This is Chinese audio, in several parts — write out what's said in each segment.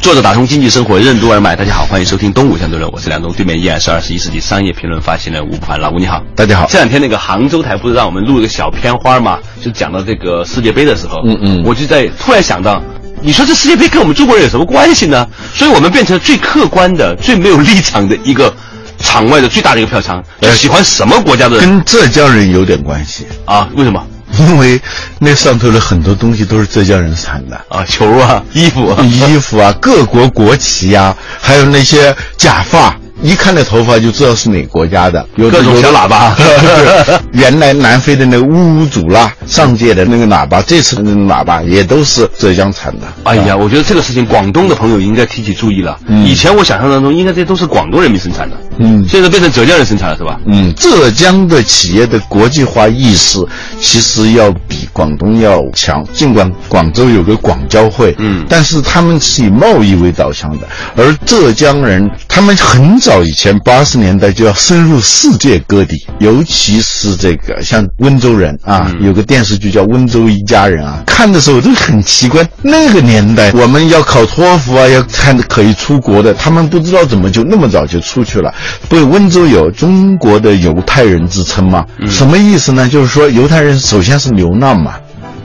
作者打通经济生活任督二脉，大家好，欢迎收听东吴相对论，我是梁东，对面依然是二十一世纪商业评论发行人吴凡，老吴你好，大家好。这两天那个杭州台不是让我们录一个小片花嘛，就讲到这个世界杯的时候，嗯嗯，我就在突然想到，你说这世界杯跟我们中国人有什么关系呢？所以我们变成最客观的、最没有立场的一个场外的最大的一个票仓，就喜欢什么国家的人跟浙江人有点关系啊？为什么？因为那上头的很多东西都是浙江人产的啊，球啊，衣服、啊，衣服啊，各国国旗呀、啊，还有那些假发。一看那头发就知道是哪国家的，有各种小喇叭。原来南非的那个乌乌祖拉上届的那个喇叭，这次的那个喇叭也都是浙江产的。哎呀，我觉得这个事情广东的朋友应该提起注意了。嗯、以前我想象当中，应该这都是广东人民生产的。嗯，现在变成浙江人生产了，是吧？嗯，浙江的企业的国际化意识其实要比广东要强。尽管广州有个广交会，嗯，但是他们是以贸易为导向的，而浙江人他们很早。早以前八十年代就要深入世界各地，尤其是这个像温州人啊，嗯、有个电视剧叫《温州一家人》啊，看的时候都很奇怪。那个年代我们要考托福啊，要看可以出国的，他们不知道怎么就那么早就出去了。不，温州有中国的犹太人之称吗？嗯、什么意思呢？就是说犹太人首先是流浪嘛。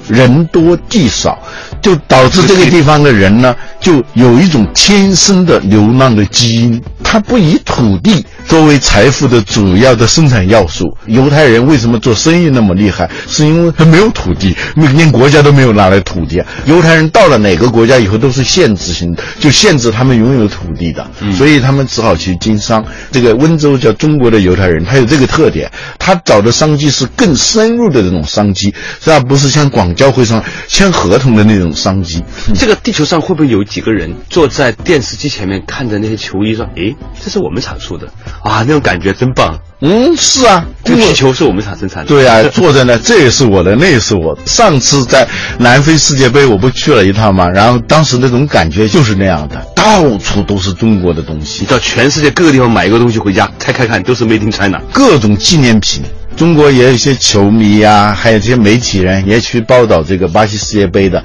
人多地少，就导致这个地方的人呢，就有一种天生的流浪的基因。他不以土地作为财富的主要的生产要素。犹太人为什么做生意那么厉害？是因为他没有土地，连国家都没有拿来土地。犹太人到了哪个国家以后都是限制性的，就限制他们拥有土地的，嗯、所以他们只好去经商。这个温州叫中国的犹太人，他有这个特点，他找的商机是更深入的这种商机，而不是像广。交会上签合同的那种商机，这个地球上会不会有几个人坐在电视机前面看着那些球衣说：“诶，这是我们产出的啊，那种感觉真棒。”嗯，是啊，这个气球是我们厂生产的。对啊，坐在那，这也是我的，那也是我。上次在南非世界杯，我不去了一趟嘛？然后当时那种感觉就是那样的，到处都是中国的东西。到全世界各个地方买一个东西回家拆开看，都是 Made in China，各种纪念品。中国也有一些球迷呀、啊，还有这些媒体人也去报道这个巴西世界杯的，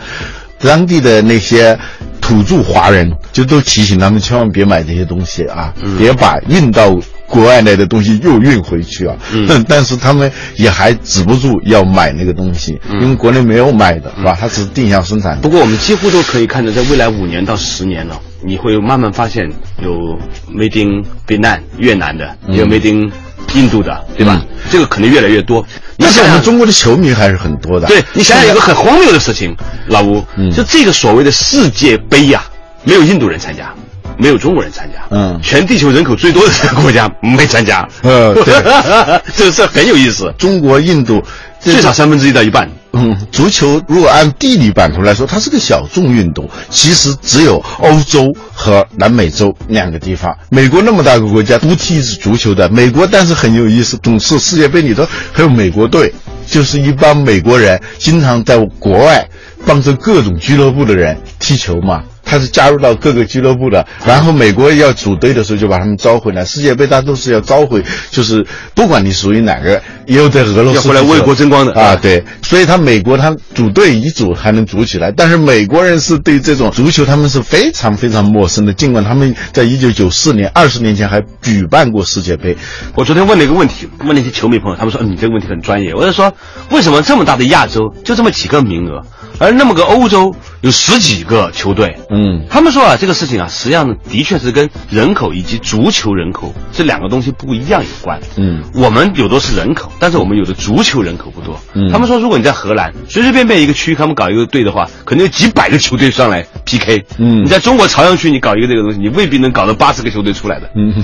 当地的那些土著华人就都提醒他们千万别买这些东西啊，嗯、别把运到国外来的东西又运回去啊。嗯、但但是他们也还止不住要买那个东西，嗯、因为国内没有卖的，是吧？它只是定向生产。不过我们几乎都可以看到，在未来五年到十年了，你会慢慢发现有 Made in Vietnam 越南的，也有 Made in 印度的，对吧？嗯、这个可能越来越多。但是我们中国的球迷还是很多的。对你想想，一个很荒谬的事情，老吴，嗯、就这个所谓的世界杯呀、啊，没有印度人参加，没有中国人参加，嗯，全地球人口最多的这个国家没参加，呃，对，这个事很有意思。中国、印度最少三分之一到一半。嗯，足球如果按地理版图来说，它是个小众运动。其实只有欧洲和南美洲两个地方。美国那么大个国家，不踢足球的。美国但是很有意思，总是世界杯里头还有美国队，就是一帮美国人经常在国外帮着各种俱乐部的人踢球嘛。他是加入到各个俱乐部的，然后美国要组队的时候就把他们招回来。世界杯他都是要招回，就是不管你属于哪个，也有在俄罗斯要回来为国争光的啊，对。所以他美国他组队一组还能组起来，但是美国人是对这种足球他们是非常非常陌生的。尽管他们在一九九四年二十年前还举办过世界杯。我昨天问了一个问题，问那些球迷朋友，他们说：“嗯，你这个问题很专业。”我就说：“为什么这么大的亚洲就这么几个名额，而那么个欧洲有十几个球队？”嗯，他们说啊，这个事情啊，实际上的确是跟人口以及足球人口这两个东西不一样有关。嗯，我们有的是人口，但是我们有的足球人口不多。嗯他们说，如果你在荷兰随随便便一个区，他们搞一个队的话，可能有几百个球队上来 PK。嗯你在中国朝阳区，你搞一个这个东西，你未必能搞到八十个球队出来的。嗯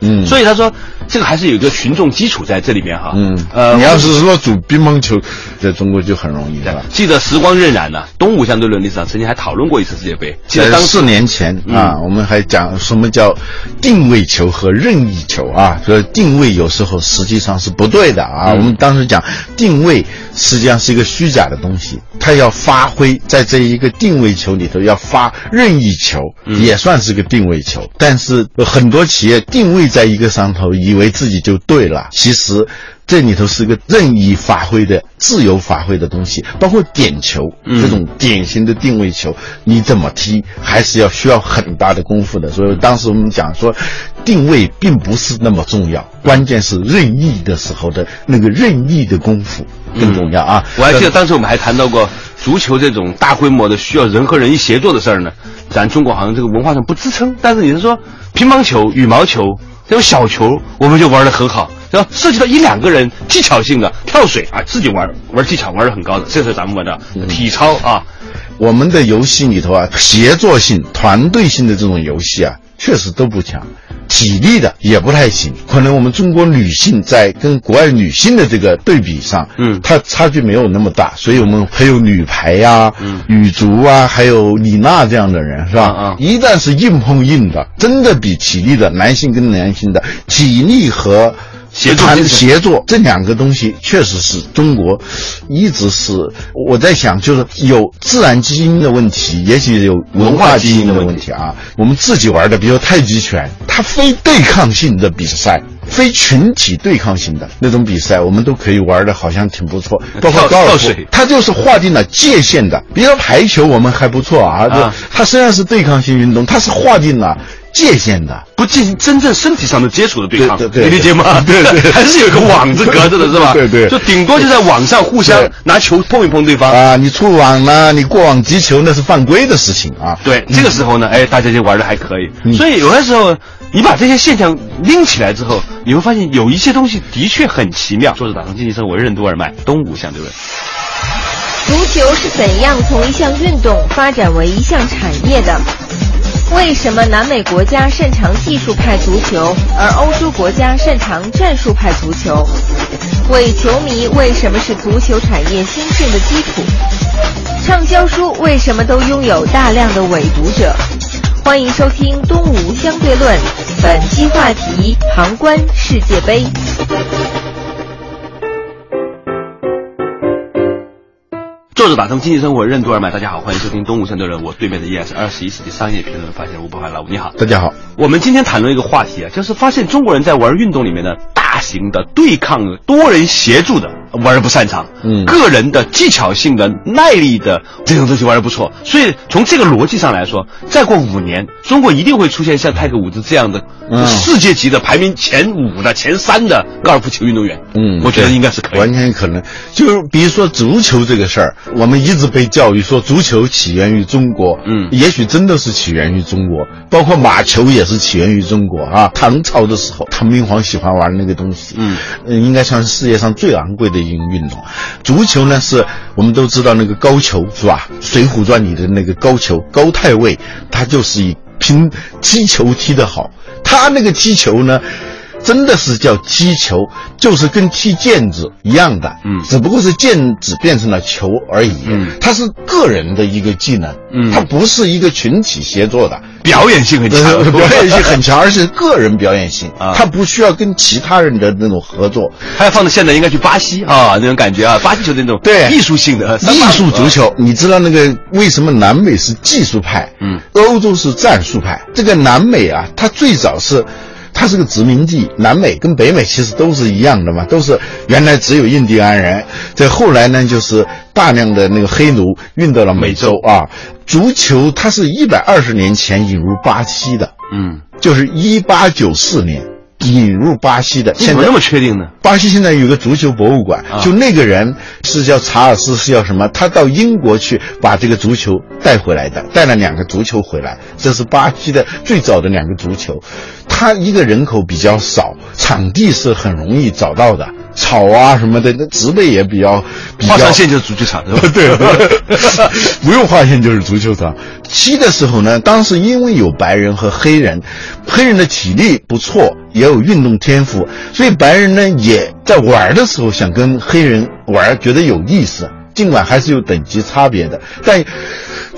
嗯，所以他说，这个还是有一个群众基础在这里面哈。嗯呃，你要是说组乒乓球，在中国就很容易。记得时光荏苒呢，东吴相对论历史上曾经还讨论过一次世界杯，在记得当四年前啊，我们还讲什么叫定位球和任意球啊？说定位有时候实际上是不对的啊。我们当时讲定位实际上是一个虚假的东西，它要发挥在这一个定位球里头要发任意球，也算是个定位球。但是很多企业定位在一个上头，以为自己就对了，其实。这里头是个任意发挥的、自由发挥的东西，包括点球这种典型的定位球，你怎么踢还是要需要很大的功夫的。所以当时我们讲说，定位并不是那么重要，关键是任意的时候的那个任意的功夫更重要啊。我还记得当时我们还谈到过足球这种大规模的需要人和人一协作的事儿呢，咱中国好像这个文化上不支撑，但是你是说乒乓球、羽毛球这种小球，我们就玩得很好。然后涉及到一两个人技巧性的跳水啊，自己玩玩技巧玩的很高的，这是咱们玩的体操啊。我们的游戏里头啊，协作性、团队性的这种游戏啊，确实都不强，体力的也不太行。可能我们中国女性在跟国外女性的这个对比上，嗯，它差距没有那么大，所以我们还有女排呀、嗯女足啊，还有李娜这样的人，是吧？啊啊一旦是硬碰硬的，真的比体力的男性跟男性的体力和谈协作协作这两个东西，确实是中国一直是我在想，就是有自然基因的问题，也许有文化基因的问题啊。我们自己玩的，比如太极拳，它非对抗性的比赛。非群体对抗性的那种比赛，我们都可以玩的，好像挺不错。包括跳高尔夫它就是划定了界限的。比如说排球，我们还不错啊，就啊它虽然是对抗性运动，它是划定了界限的。不进行真正身体上的接触的对抗，对对对你理解吗？对对 还是有个网子隔着的，是吧？对对就顶多就在网上互相拿球碰一碰对方。啊，你触网了，你过网击球那是犯规的事情啊。对，这个时候呢，哎，大家就玩的还可以。所以有的时候，你把这些现象拎起来之后，你会发现有一些东西的确很奇妙。作者打通经济生活任督二脉，东吴相对论。足球是怎样从一项运动发展为一项产业的？为什么南美国家擅长技术派足球，而欧洲国家擅长战术派足球？伪球迷为什么是足球产业兴盛的基础？畅销书为什么都拥有大量的伪读者？欢迎收听《东吴相对论》，本期话题：旁观世界杯。作者打通经济生活任督二脉，大家好，欢迎收听东吴相对论。我对面的依然是二十一世纪商业评论发现人吴伯凡老吴，你好。大家好，我们今天谈论一个话题啊，就是发现中国人在玩运动里面的，大型的对抗的、多人协助的玩的不擅长，嗯个人的技巧性的、耐力的这种东西玩的不错。所以从这个逻辑上来说，再过五年，中国一定会出现像泰格伍兹这样的、嗯世界级的排名前五的、前三的高尔夫球运动员。嗯我觉得应该是可以完。全可能。就是比如说足球这个事儿，我们一直被教育说足球起源于中国，嗯也许真的是起源于中国，包括马球也是起源于中国啊。唐朝的时候，唐明皇喜欢玩那个东西，嗯呃，应该算是世界上最昂贵的一种运动。足球呢，是我们都知道那个高俅是吧？《水浒传》里的那个高俅，高太尉，他就是以拼踢球踢得好，他那个踢球呢。真的是叫踢球，就是跟踢毽子一样的，嗯只不过是毽子变成了球而已，嗯它是个人的一个技能，嗯它不是一个群体协作的，表演性很强，呃 表演性很强，而且个人表演性，啊他不需要跟其他人的那种合作，他要放到现在应该去巴西啊那种感觉啊，巴西球的那种对艺术性的艺术足球，你知道那个为什么南美是技术派，嗯，欧洲是战术派？这个南美啊，它最早是。它是个殖民地，南美跟北美其实都是一样的嘛，都是原来只有印第安人，这后来呢，就是大量的那个黑奴运到了美洲啊。足球它是一百二十年前引入巴西的，嗯，就是一八九四年引入巴西的，现在你怎么那么确定呢？巴西现在有个足球博物馆，啊就那个人是叫查尔斯，是叫什么？他到英国去把这个足球带回来的，带了两个足球回来，这是巴西的最早的两个足球。他一个人口比较少，场地是很容易找到的，草啊什么的，那植被也比较比较画上线就是足球场，是吧？对，不用划线就是足球场。踢的时候呢，当时因为有白人和黑人，黑人的体力不错，也有运动天赋，所以白人呢也在玩的时候想跟黑人玩，觉得有意思。尽管还是有等级差别的，但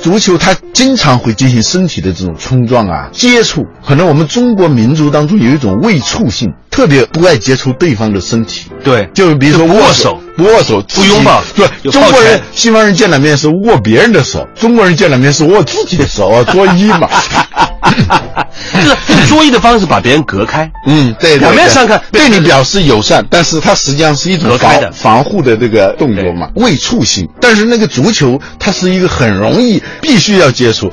足球它经常会进行身体的这种冲撞啊、接触。可能我们中国民族当中有一种畏触性，特别不爱接触对方的身体。对，就比如说握握手不握手，不拥抱对，中国人、西方人见了面是握别人的手，中国人见了面是握自己的手啊，作揖嘛。就是用作揖的方式把别人隔开。嗯，对，对表面上看对你表示友善，但是它实际上是一种防防护的这个动作嘛，未触性。但是那个足球，它是一个很容易必须要接触。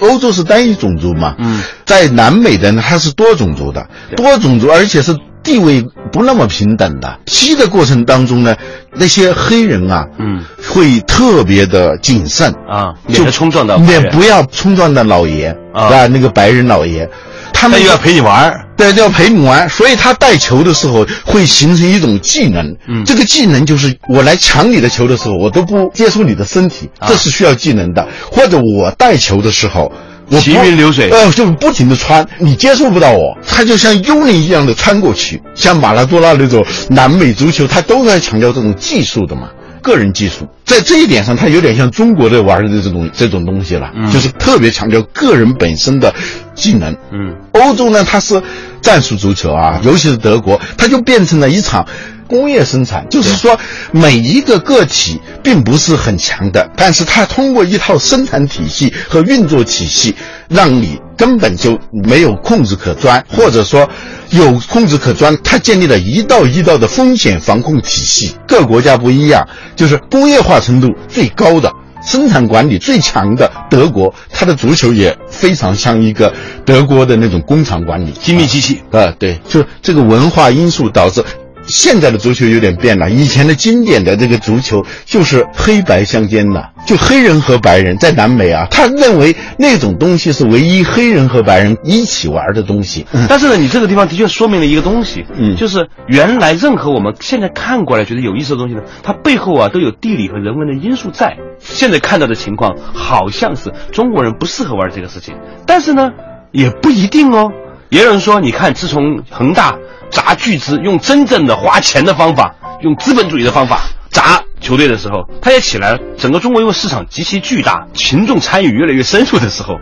欧洲是单一种族嘛，嗯，在南美的呢，它是多种族的，多种族，而且是地位不那么平等的。踢的过程当中呢，那些黑人啊，嗯，会特别的谨慎啊免得冲撞到免不要冲撞到老爷啊啊，那个白人老爷，他们又要陪你玩儿对，要陪你玩，所以他带球的时候会形成一种技能。嗯这个技能就是我来抢你的球的时候，我都不接触你的身体，啊这是需要技能的。或者我带球的时候。我行云流水。呃，就不停的穿，你接触不到我，他就像幽灵一样的穿过去，像马拉多纳那种南美足球，他都在强调这种技术的嘛，个人技术，在这一点上，他有点像中国的玩的这种这种东西了，嗯就是特别强调个人本身的技能，嗯，欧洲呢，它是战术足球啊，尤其是德国，它就变成了一场工业生产，就是说每一个个体并不是很强的，但是它通过一套生产体系和运作体系，让你根本就没有控制可钻，或者说有控制可钻，它建立了一道一道的风险防控体系。各国家不一样，就是工业化程度最高的。生产管理最强的德国，它的足球也非常像一个德国的那种工厂管理，精密机器。啊，对，就这个文化因素导致。现在的足球有点变了，以前的经典的这个足球就是黑白相间的，就黑人和白人在南美啊，他认为那种东西是唯一黑人和白人一起玩的东西。嗯但是呢，你这个地方的确说明了一个东西，嗯就是原来任何我们现在看过来觉得有意思的东西呢，它背后啊都有地理和人文的因素在。现在看到的情况好像是中国人不适合玩这个事情，但是呢，也不一定哦。也有人说，你看，自从恒大砸巨资，用真正的花钱的方法，用资本主义的方法砸球队的时候，它也起来了。整个中国因为市场极其巨大，群众参与越来越深入的时候，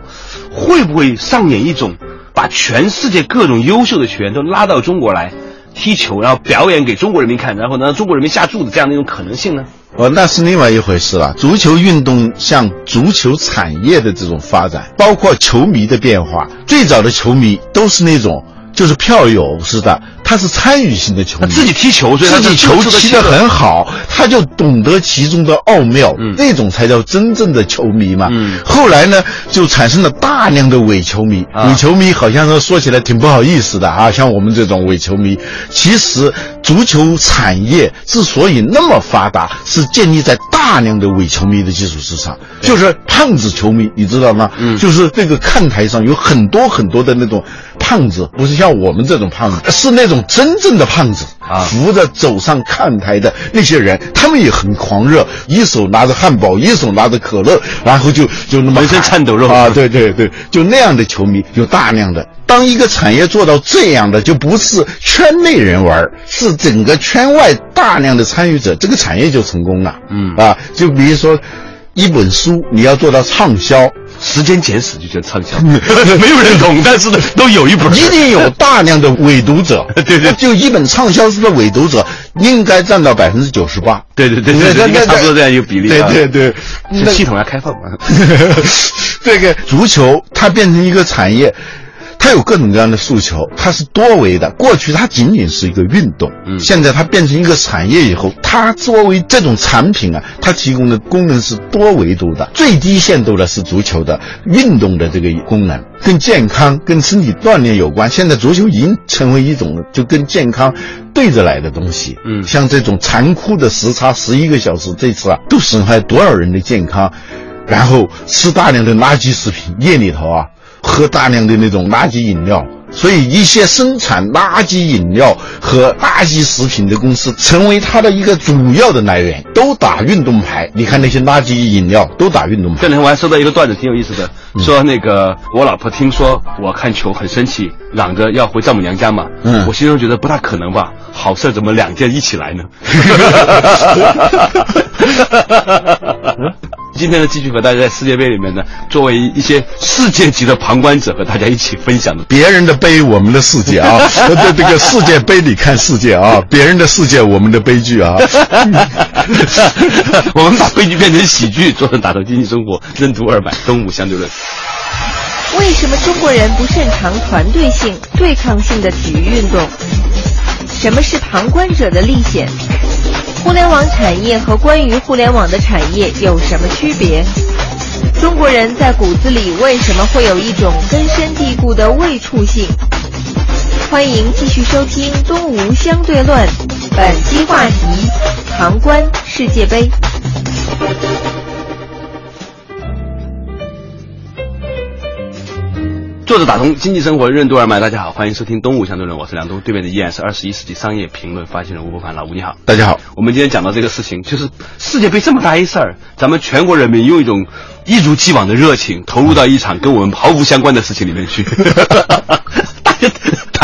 会不会上演一种把全世界各种优秀的球员都拉到中国来踢球，然后表演给中国人民看，然后呢让中国人民下注的这样的一种可能性呢？哦，那是另外一回事了。足球运动像足球产业的这种发展，包括球迷的变化，最早的球迷都是那种就是票友似的，他是参与性的球迷，他自己踢球，所以自己球踢得很好，他就懂得其中的奥妙，嗯那种才叫真正的球迷嘛。嗯后来呢，就产生了大量的伪球迷。啊伪球迷好像说说起来挺不好意思的啊，像我们这种伪球迷，其实足球产业之所以那么发达，是建立在大量的伪球迷的基础之上。就是胖子球迷，你知道吗？嗯就是这个看台上有很多很多的那种胖子，不是像我们这种胖子，是那种真正的胖子啊扶着走上看台的那些人，他们也很狂热，一手拿着汉堡，一手拿着可乐，然后就就那么浑身颤抖肉啊！对对对，就那样的球迷有大量的。当一个产业做到这样的，就不是圈内人玩儿，是整个圈外大量的参与者，这个产业就成功了。嗯啊，就比如说一本书，你要做到畅销，时间简史就叫畅销，没有人懂，但是呢，都有一本。一定有大量的伪读者。对对就一本畅销书的伪读者应该占到百分之九十八。对对对对对，应该差不多这样一个比例对啊。对对，这系统要开放嘛。这个足球它变成一个产业。它有各种各样的诉求，它是多维的。过去它仅仅是一个运动，嗯现在它变成一个产业以后，它作为这种产品啊，它提供的功能是多维度的。最低限度的是足球的运动的这个功能，跟健康、跟身体锻炼有关。现在足球已经成为一种就跟健康对着来的东西。嗯像这种残酷的时差十一个小时，这次啊，都损害多少人的健康？然后吃大量的垃圾食品，夜里头啊，喝大量的那种垃圾饮料，所以一些生产垃圾饮料和垃圾食品的公司成为它的一个主要的来源，都打运动牌。你看那些垃圾饮料都打运动牌这。两天我还收到一个段子，挺有意思的，说那个我老婆听说我看球很生气，嚷着要回丈母娘家嘛。嗯我心中觉得不大可能吧，好事怎么两件一起来呢？今天呢，继续和大家在世界杯里面呢，作为一些世界级的旁观者，和大家一起分享的。别人的杯，我们的世界啊！在这个世界杯里看世界啊，别人的世界，我们的悲剧啊！我们把悲剧变成喜剧，做成打造经济生活，任督二脉，东吴相对论。为什么中国人不擅长团队性、对抗性的体育运动？什么是旁观者的历险？互联网产业和关于互联网的产业有什么区别？中国人在骨子里为什么会有一种根深蒂固的畏触性？欢迎继续收听《东吴相对论》，本期话题：旁观世界杯。作者打通经济生活任督二脉，大家好，欢迎收听《东吴相对论》，我是梁东，对面的依然是二十一世纪商业评论发行人吴伯凡，老吴你好，大家好。我们今天讲到这个事情，就是世界杯这么大一事儿，咱们全国人民用一种一如既往的热情投入到一场跟我们毫无相关的事情里面去。大家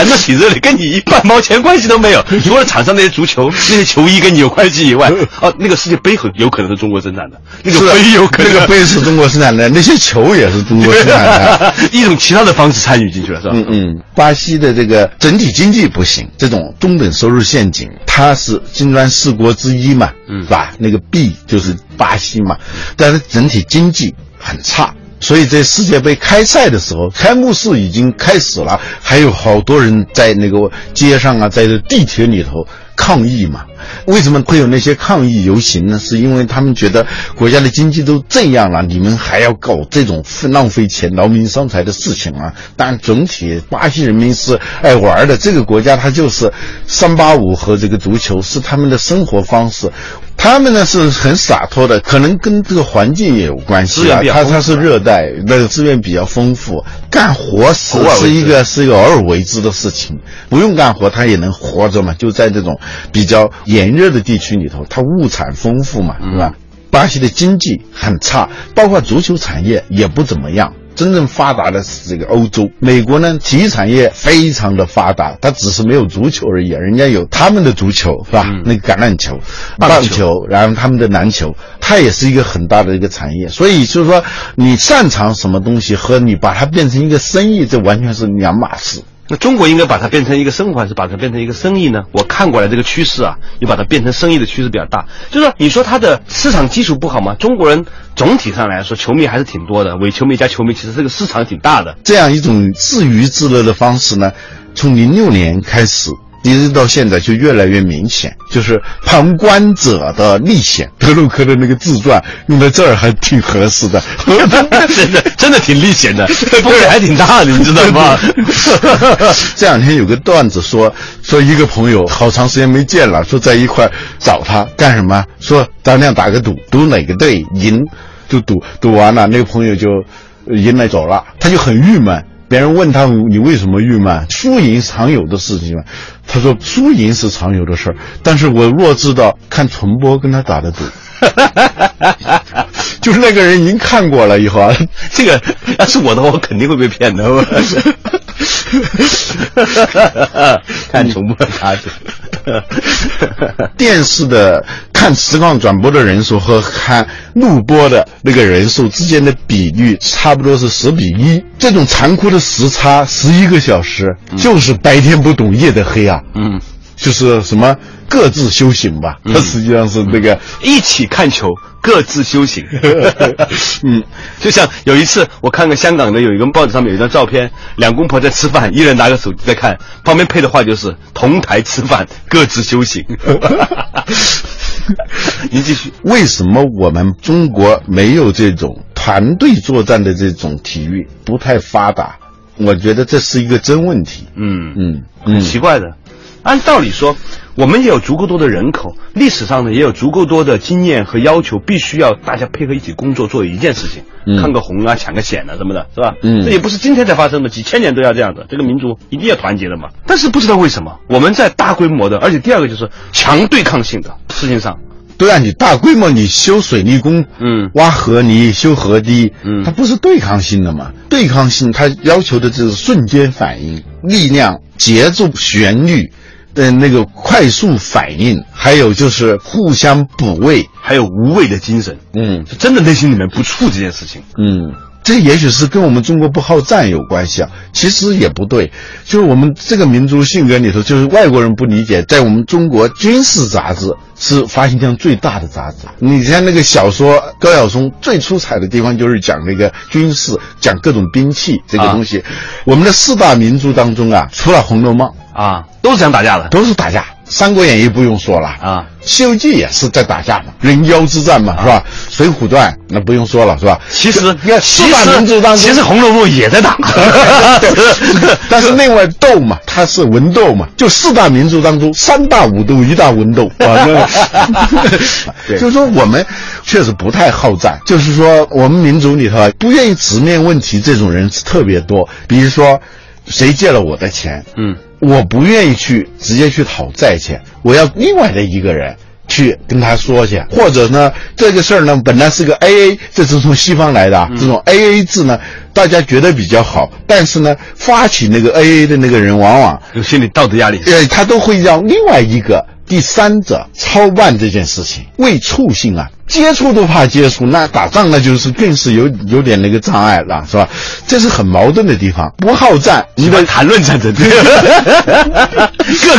谈得起热烈，跟你一半毛钱关系都没有。除了场上那些足球、那些球衣跟你有关系以外，哦，那个世界杯很有可能是中国生产的，那个杯有可能那个杯是中国生产的，那些球也是中国生产的。一种其他的方式参与进去了，是吧？嗯嗯，巴西的这个整体经济不行，这种中等收入陷阱，它是金砖四国之一嘛，嗯是吧？那个 B 就是巴西嘛，但是整体经济很差。所以在世界杯开赛的时候，开幕式已经开始了，还有好多人在那个街上啊，在地铁里头抗议嘛。为什么会有那些抗议游行呢？是因为他们觉得国家的经济都这样了，你们还要搞这种浪费钱、劳民伤财的事情啊？但总体巴西人民是爱玩的，这个国家它就是三八五和这个足球是他们的生活方式。他们呢是很洒脱的，可能跟这个环境也有关系啊资源比。较丰富它它是热带，那个资源比较丰富，干活是是一个是一个偶尔为之的事情，不用干活他也能活着嘛。就在这种比较炎热的地区里头，它物产丰富嘛，是吧？巴西的经济很差，包括足球产业也不怎么样。真正发达的是这个欧洲，美国呢，体育产业非常的发达，它只是没有足球而已，人家有他们的足球，是吧？那个橄榄球、棒球棒球，然后他们的篮球，它也是一个很大的一个产业。所以就是说，你擅长什么东西和你把它变成一个生意，这完全是两码事。那中国应该把它变成一个生活，还是把它变成一个生意呢？我看过来这个趋势啊，又把它变成生意的趋势比较大。就是说，你说它的市场基础不好吗？中国人总体上来说，球迷还是挺多的，伪球迷加球迷，其实这个市场挺大的。这样一种自娱自乐的方式呢，从零六年开始。一直到现在就越来越明显，就是旁观者的历险。德鲁克的那个自传用在这儿还挺合适的。真的真的挺历险的，风险还挺大的，你知道吗？这两天有个段子说，说一个朋友好长时间没见了，说在一块儿找他干什么？说咱俩打个赌，赌哪个队赢，就赌赌完了，那个朋友就呃赢了走了，他就很郁闷。别人问他你为什么郁闷？输赢常有的事情嘛。他说输赢是常有的事儿，但是我弱智到看重播跟他打的赌。就是那个人已经看过了以后啊，这个要是我的话，我肯定会被骗的。我 看重播他去。电视的看实况转播的人数和看录播的那个人数之间的比率差不多是十比一，这种残酷的时差十一个小时，就是白天不懂夜的黑啊，嗯，就是什么各自修行吧，它实际上是那个，一起看球，各自修行。嗯，就像有一次，我看个香港的有一个报纸上面有一张照片，两公婆在吃饭，一人拿个手机在看，旁边配的话就是同台吃饭，各自修行。您继续。为什么我们中国没有这种团队作战的这种体育不太发达？我觉得这是一个真问题。嗯嗯很嗯，奇怪的。按道理说，我们也有足够多的人口，历史上呢也有足够多的经验和要求，必须要大家配合一起工作，做一件事情，嗯看个洪啊，抢个险啊什么的，是吧？嗯这也不是今天才发生的，几千年都要这样的。这个民族一定要团结的嘛。但是不知道为什么，我们在大规模的，而且第二个就是强对抗性的事情上，对啊，你大规模你修水利工，嗯挖河泥、修河堤，嗯它不是对抗性的嘛？对抗性它要求的就是瞬间反应、力量、节奏、旋律的那个快速反应，还有就是互相补位，还有无畏的精神，嗯是真的内心里面不怵这件事情。嗯，这也许是跟我们中国不好战有关系啊，其实也不对，就是我们这个民族性格里头，就是外国人不理解，在我们中国军事杂志是发行量最大的杂志。你像那个小说高晓松最出彩的地方就是讲那个军事，讲各种兵器这个东西。我们的四大名著当中啊，除了《红楼梦》，啊，都是想打架的都是打架，《三国演义》不用说了。啊，《西游记》也是在打架嘛，人妖之战嘛，是吧？《水浒传》那不用说了，是吧？其实你看其四大名著当中，其实《红楼梦》也在打，但是另外斗嘛，它是文斗嘛，就四大名著当中，三大武斗，一大文斗 啊。就是说我们确实不太好战，就是说我们民族里头啊不愿意直面问题这种人是特别多。比如说，谁借了我的钱，嗯，我不愿意去直接去讨债去，我要另外的一个人。去跟他说去，或者呢，这个事儿呢本来是个 A A，这是从西方来的啊，这种 A A 制呢，大家觉得比较好，但是呢，发起那个 A A 的那个人，往往有心理道德压力。呃，他都会让另外一个第三者操办这件事情，为促性啊，接触都怕接触，那打仗那就是更是有有点那个障碍了，是吧？这是很矛盾的地方。不好战，你的你们谈论战争，个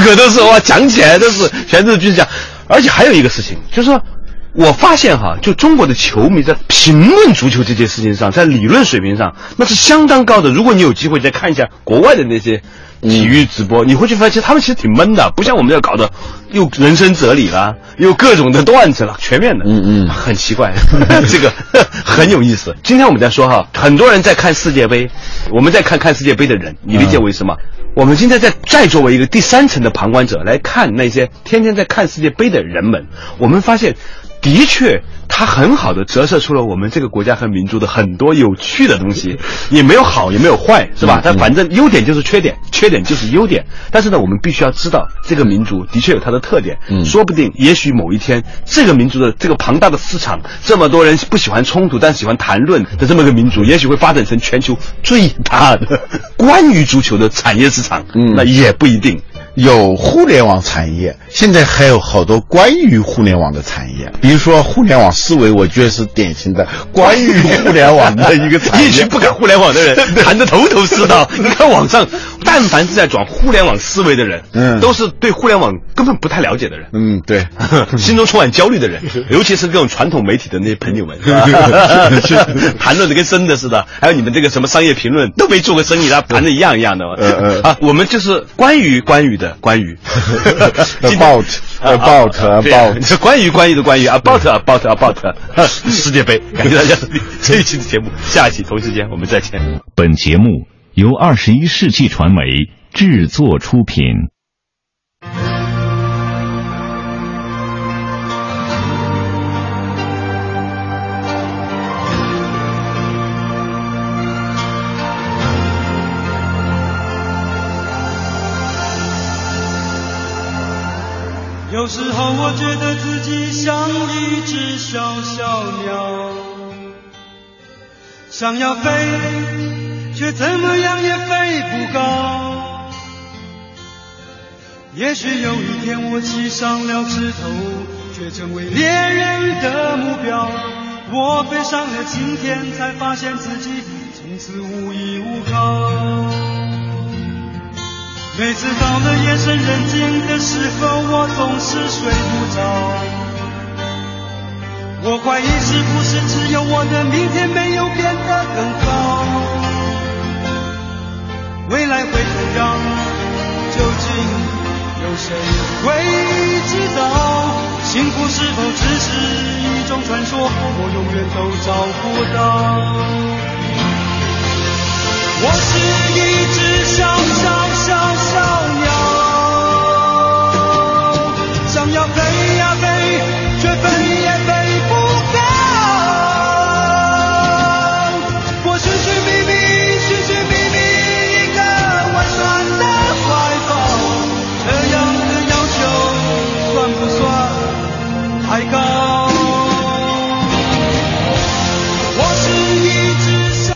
个都是哇，讲起来都是全是军讲，而且还有一个事情，就是说。我发现哈，就中国的球迷在评论足球这件事情上，在理论水平上那是相当高的。如果你有机会再看一下国外的那些体育直播，你会去发现他们其实挺闷的，不像我们要搞的又人生哲理啦，又各种的段子了，全面的，嗯嗯很奇怪，这个很有意思。今天我们在说哈，很多人在看世界杯，我们在看看世界杯的人，你理解为什么？我们今天在再作为一个第三层的旁观者来看那些天天在看世界杯的人们，我们发现。的确，它很好的折射出了我们这个国家和民族的很多有趣的东西，也没有好，也没有坏，是吧？它反正优点就是缺点，缺点就是优点。但是呢，我们必须要知道，这个民族的确有它的特点。嗯说不定，也许某一天，这个民族的这个庞大的市场，这么多人不喜欢冲突，但喜欢谈论的这么个民族，也许会发展成全球最大的 关于足球的产业市场。嗯那也不一定。有互联网产业，现在还有好多关于互联网的产业，比如说互联网思维，我觉得是典型的关于互联网的一个产业。一群不搞互联网的人 谈得头头是道。你看网上，但凡是在转互联网思维的人，嗯都是对互联网根本不太了解的人。嗯，对，心中充满焦虑的人，尤其是这种传统媒体的那些朋友们，谈论的跟真的似的。还有你们这个什么商业评论都没做过生意，他谈的一样一样的嘛。嗯嗯啊，我们就是关于关于的关于 About, 啊 about, about 这关于关于的关于 about about about 世界杯。感谢大家这一期的节目，下一期同一时间我们再见。本节目由二十一世纪传媒制作出品。有时候我觉得自己像一只小小鸟，想要飞，却怎么样也飞不高。也许有一天我栖上了枝头，却成为猎人的目标。我飞上了青天，才发现自己从此无依无靠。每次到了夜深人静的时候，我总是睡不着。我怀疑是不是只有我的明天没有变